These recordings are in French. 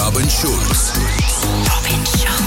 Robin Schulz. Robin Schulz.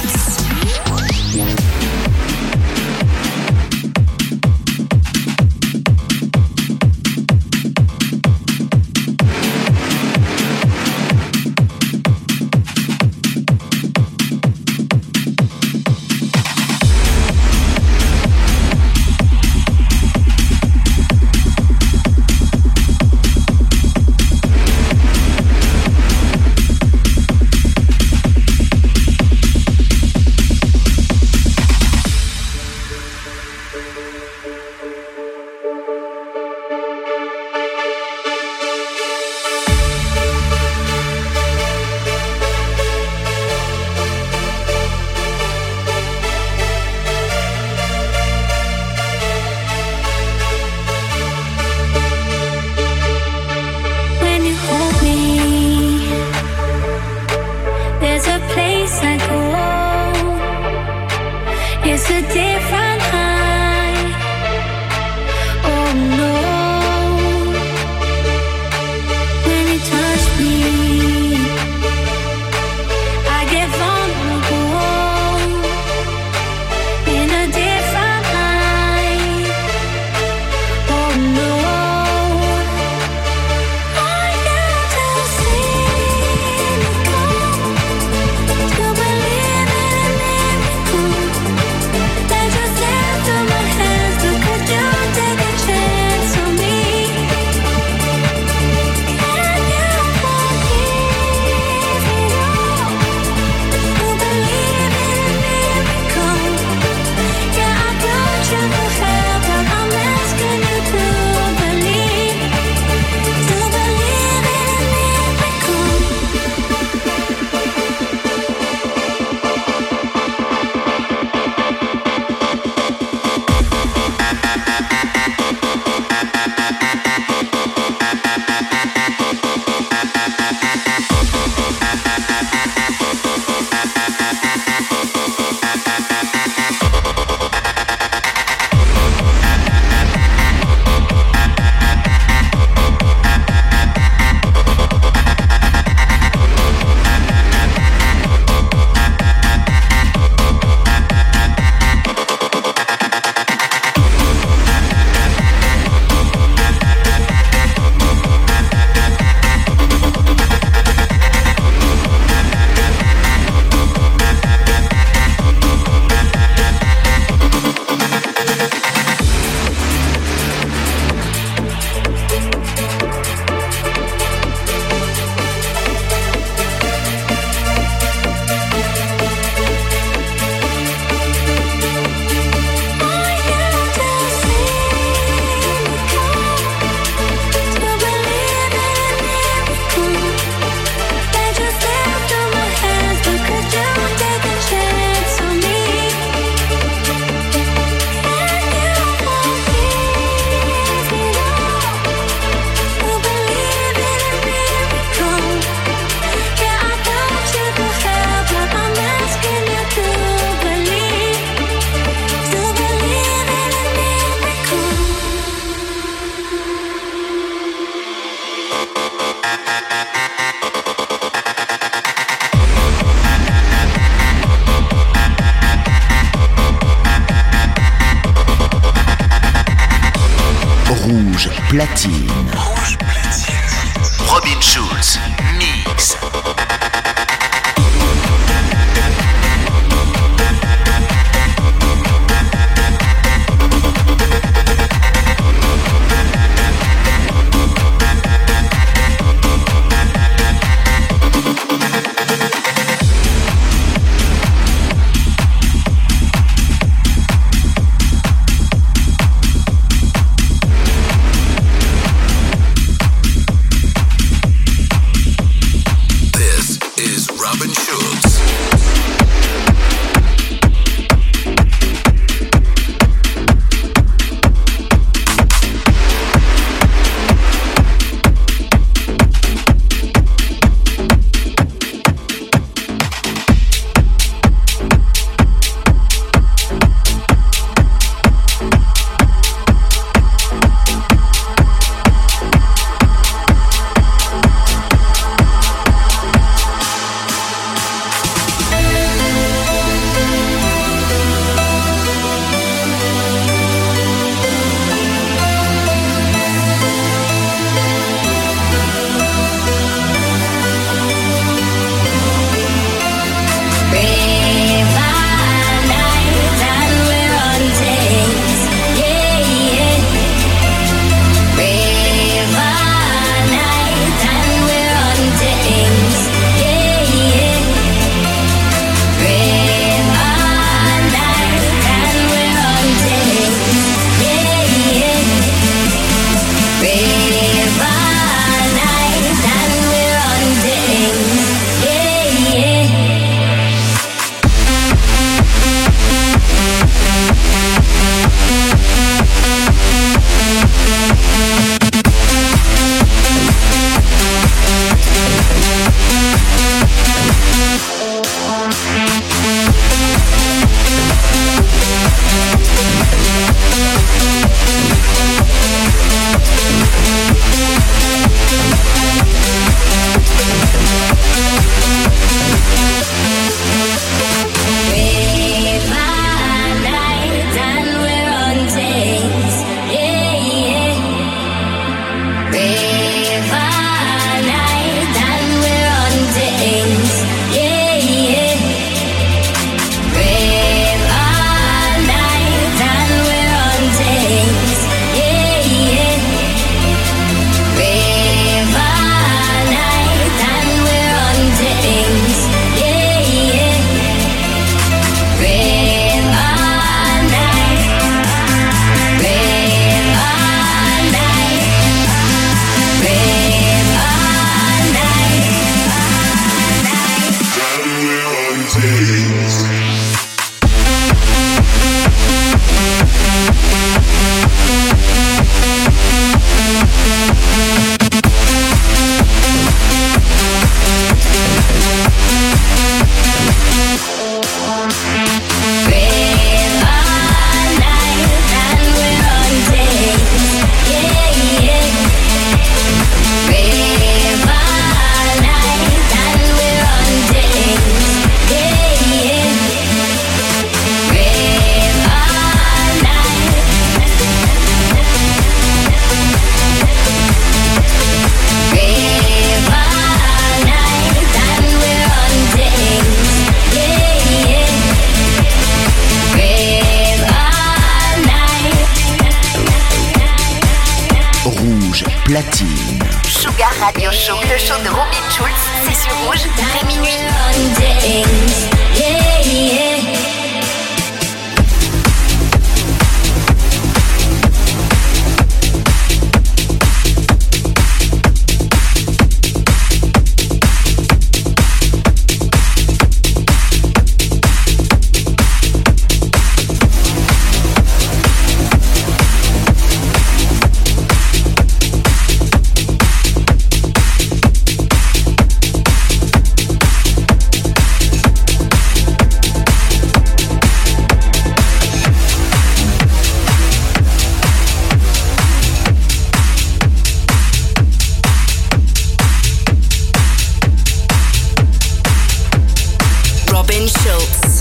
Robin Schultz.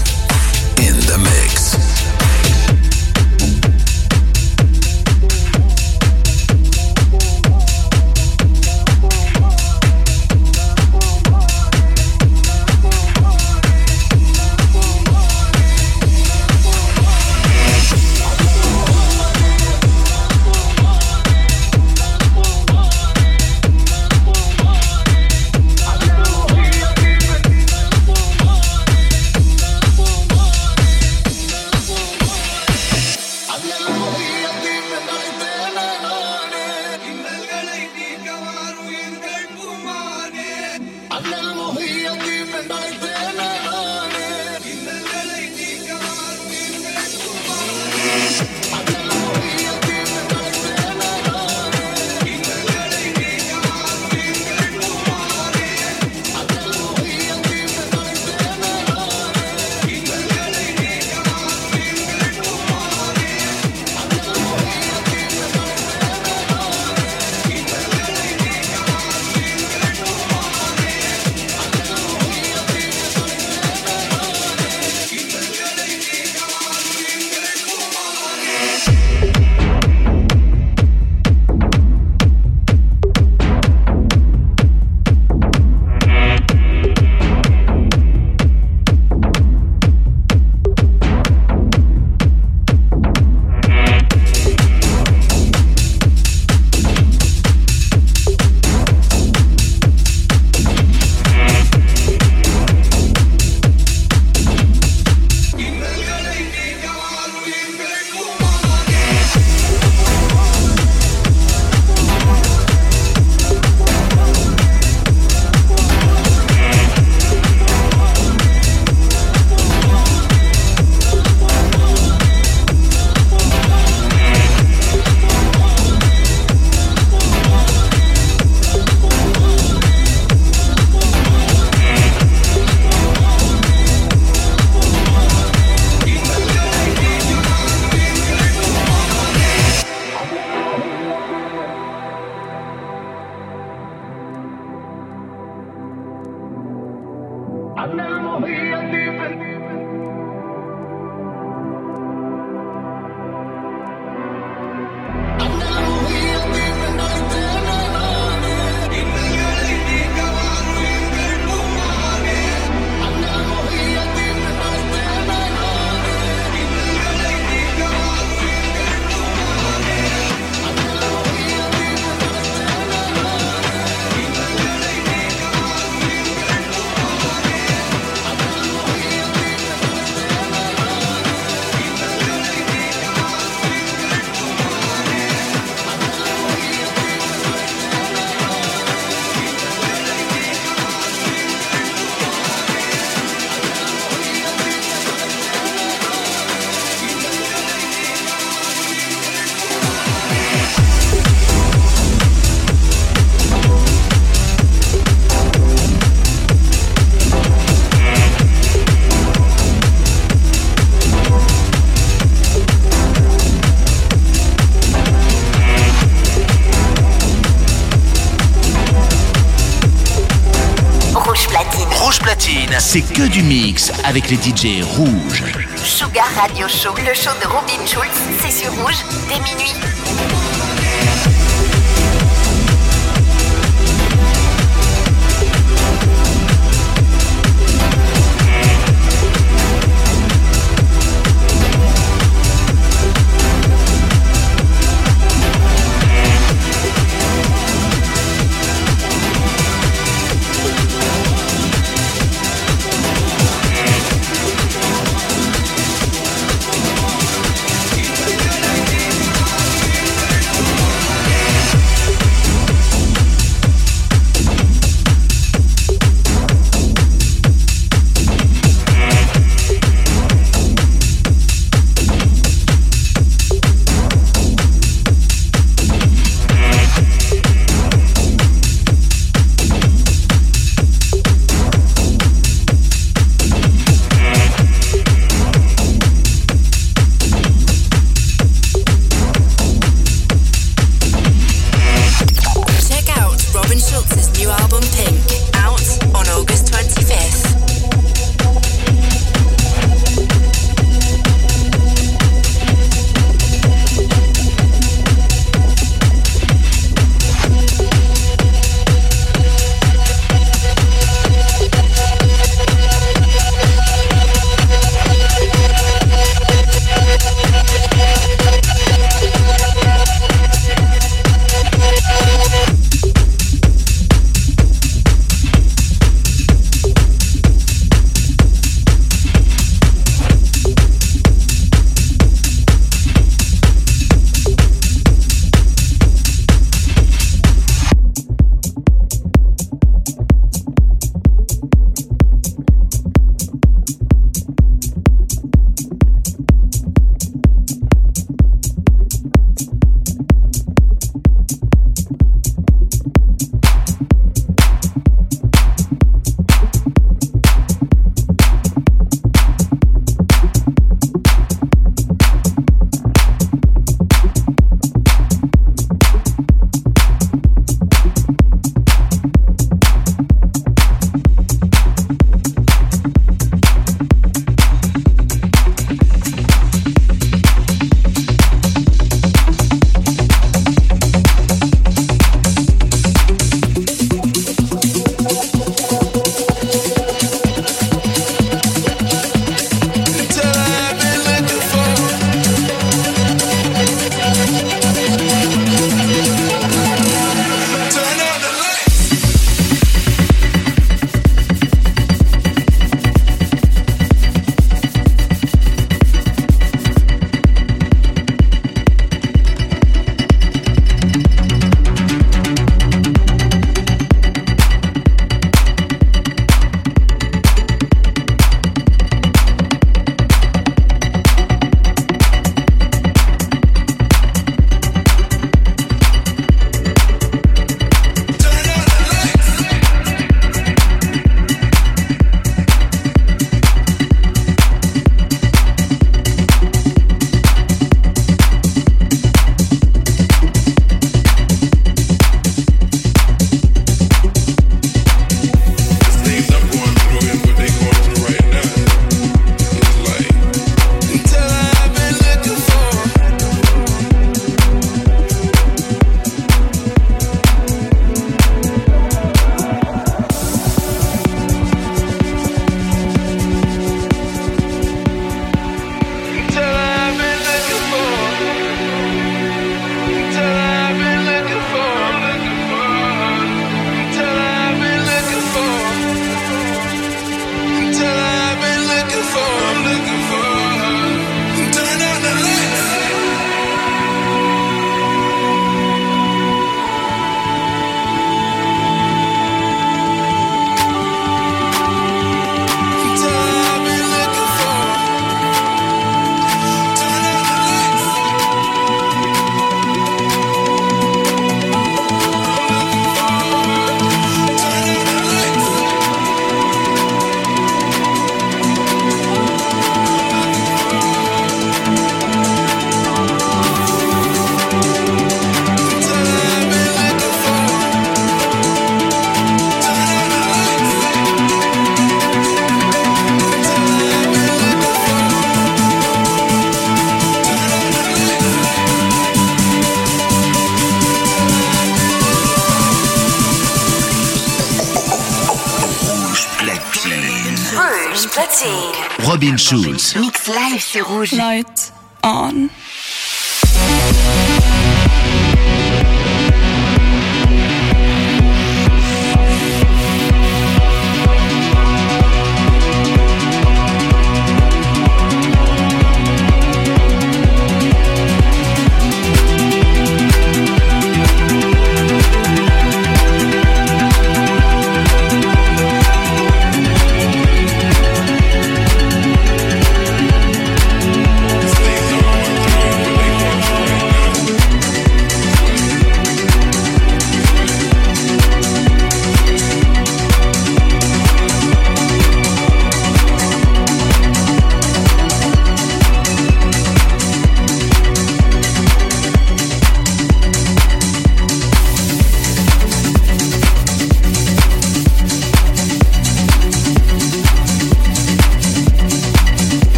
C'est que du mix avec les DJ rouges. Sugar Radio Show, le show de Robin Schulz, c'est sur rouge dès minuit.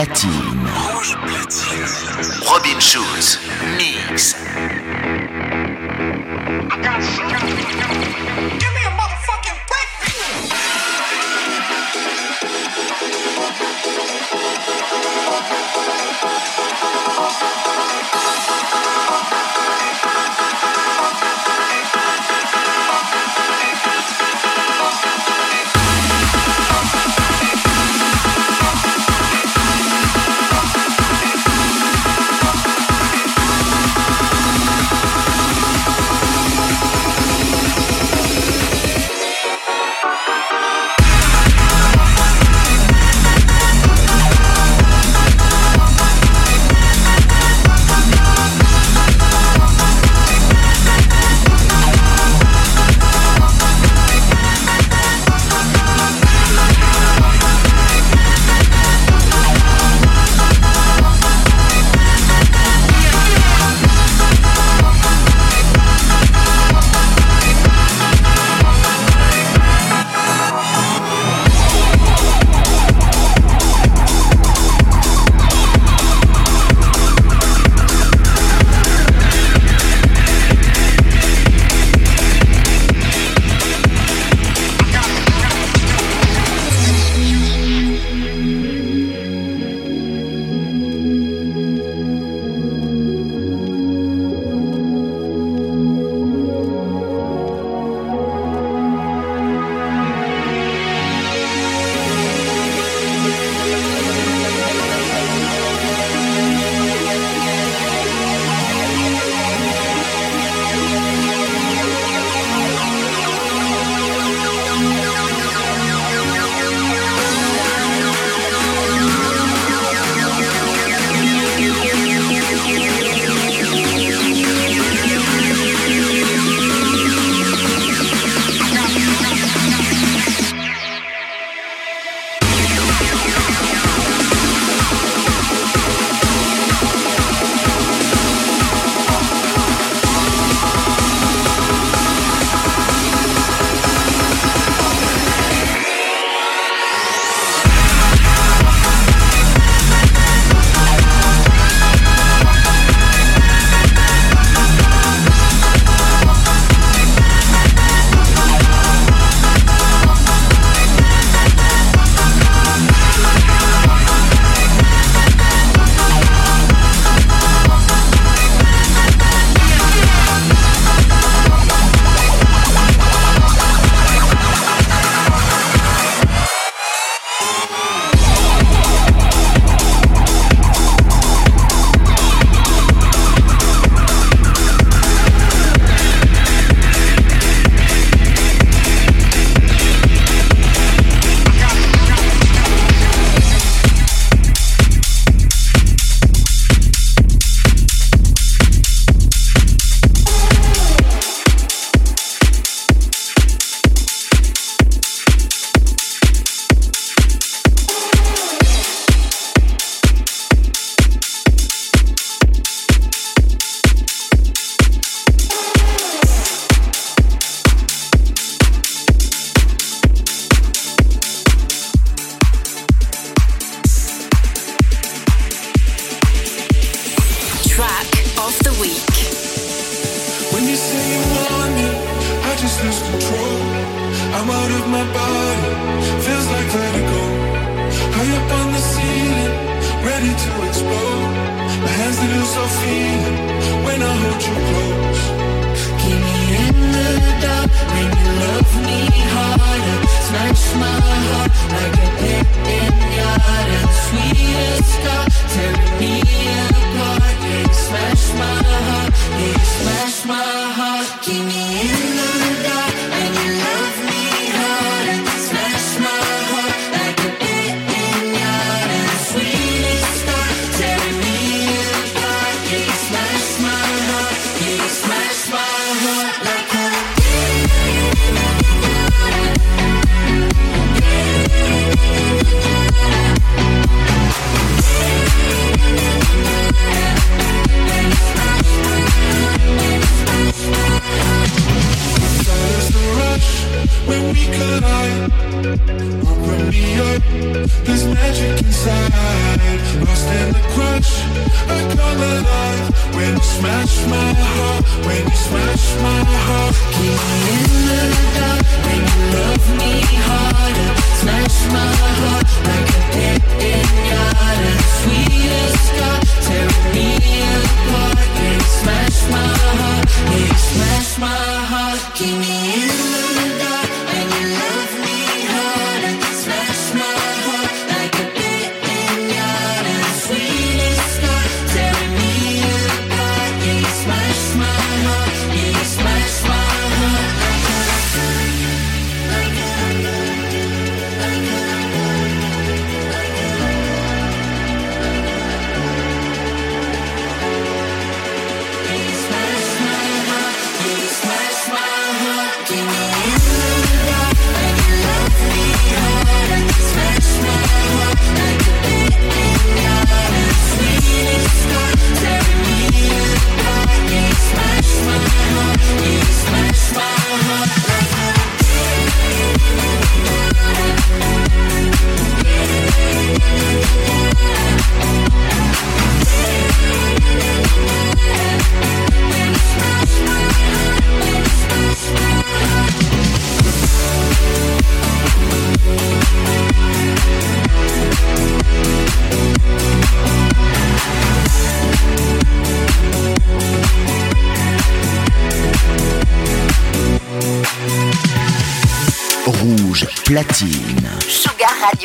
latine.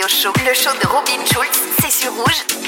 Le show de Robin Schulz, c'est sur rouge.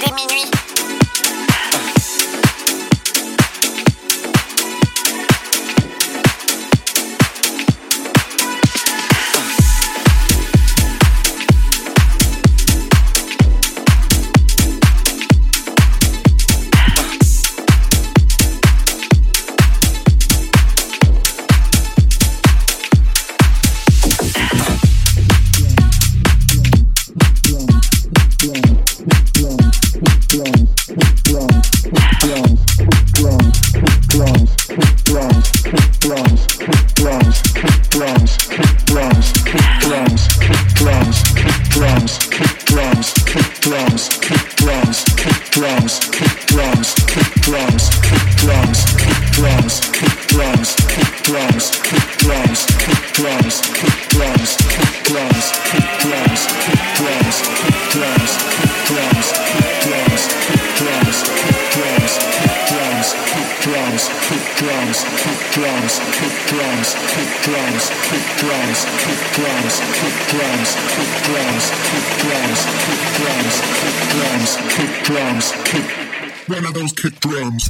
One of those kick drums.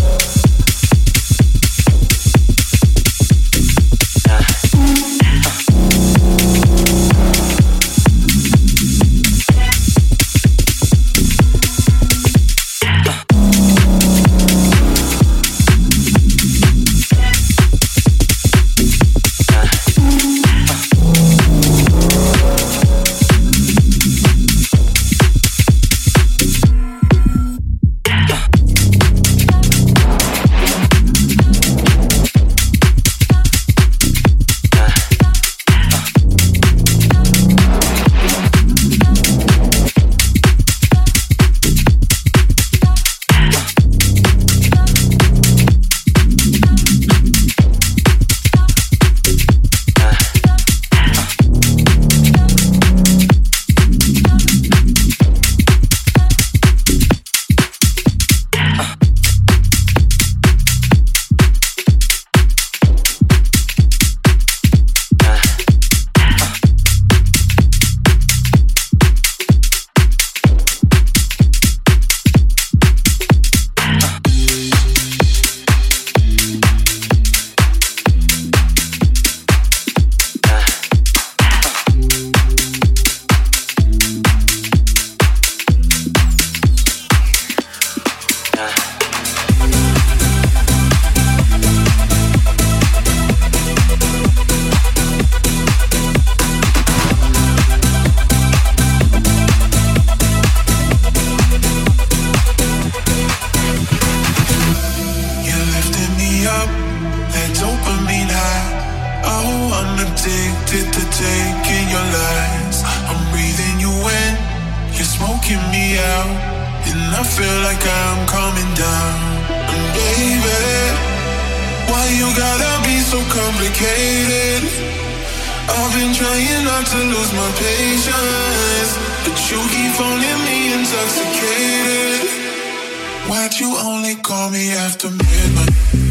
addicted to taking your lies. I'm breathing you in, you're smoking me out. And I feel like I'm coming down. And baby, why you gotta be so complicated? I've been trying not to lose my patience, but you keep phoning me intoxicated. Why'd you only call me after midnight?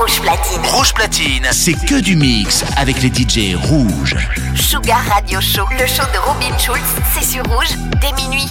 Rouge platine. Rouge platine, c'est que du mix avec les DJ rouges. Sugar Radio Show. Le show de Robin Schulz, c'est sur rouge dès minuit.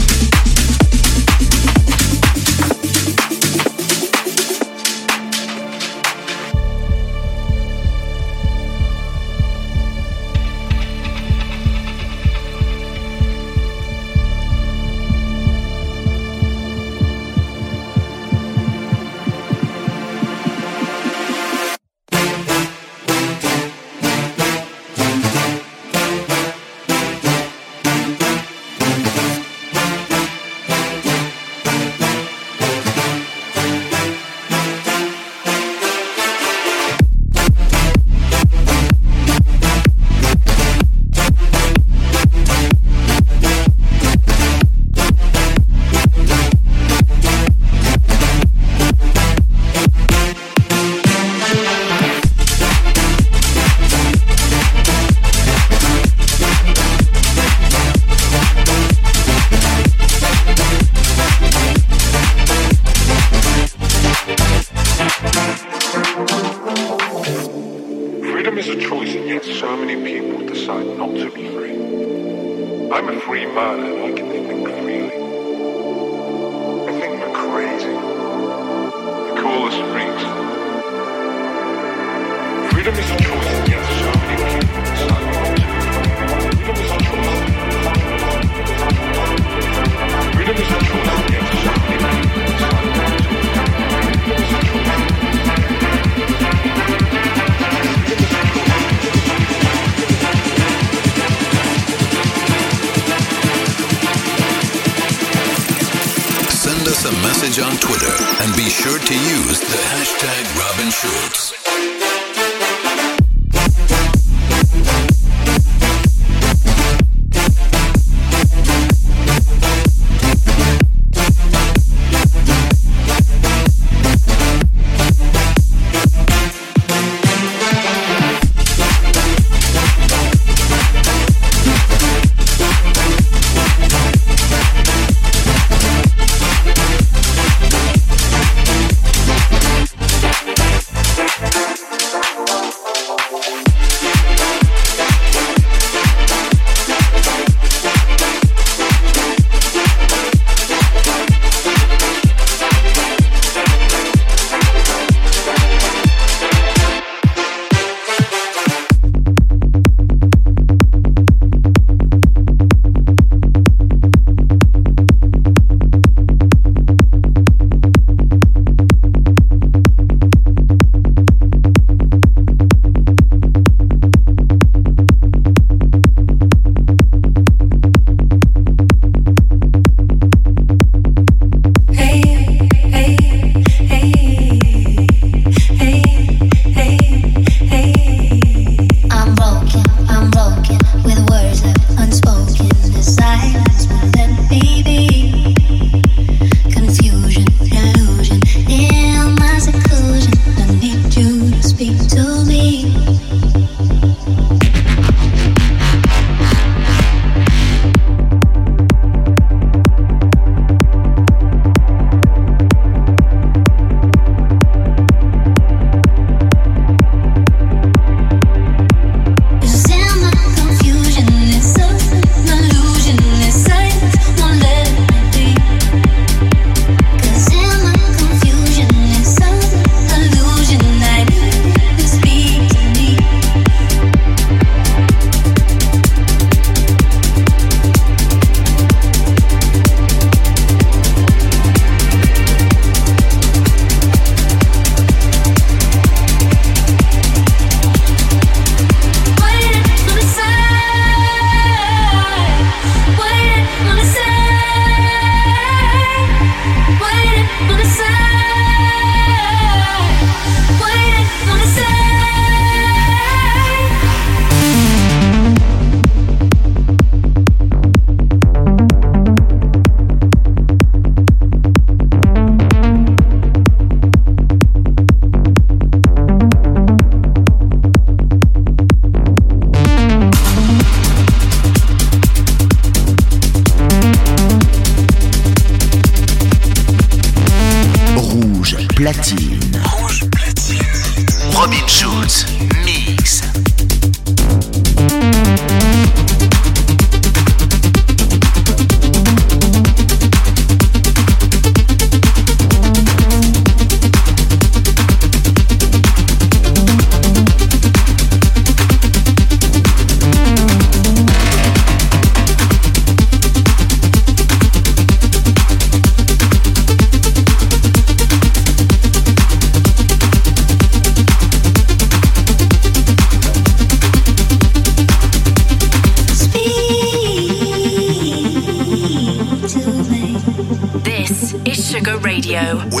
us a message on Twitter and be sure to use the hashtag Robin Schultz.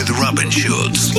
With Robin Schulz.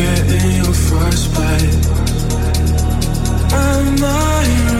getting your first frostbite. I might.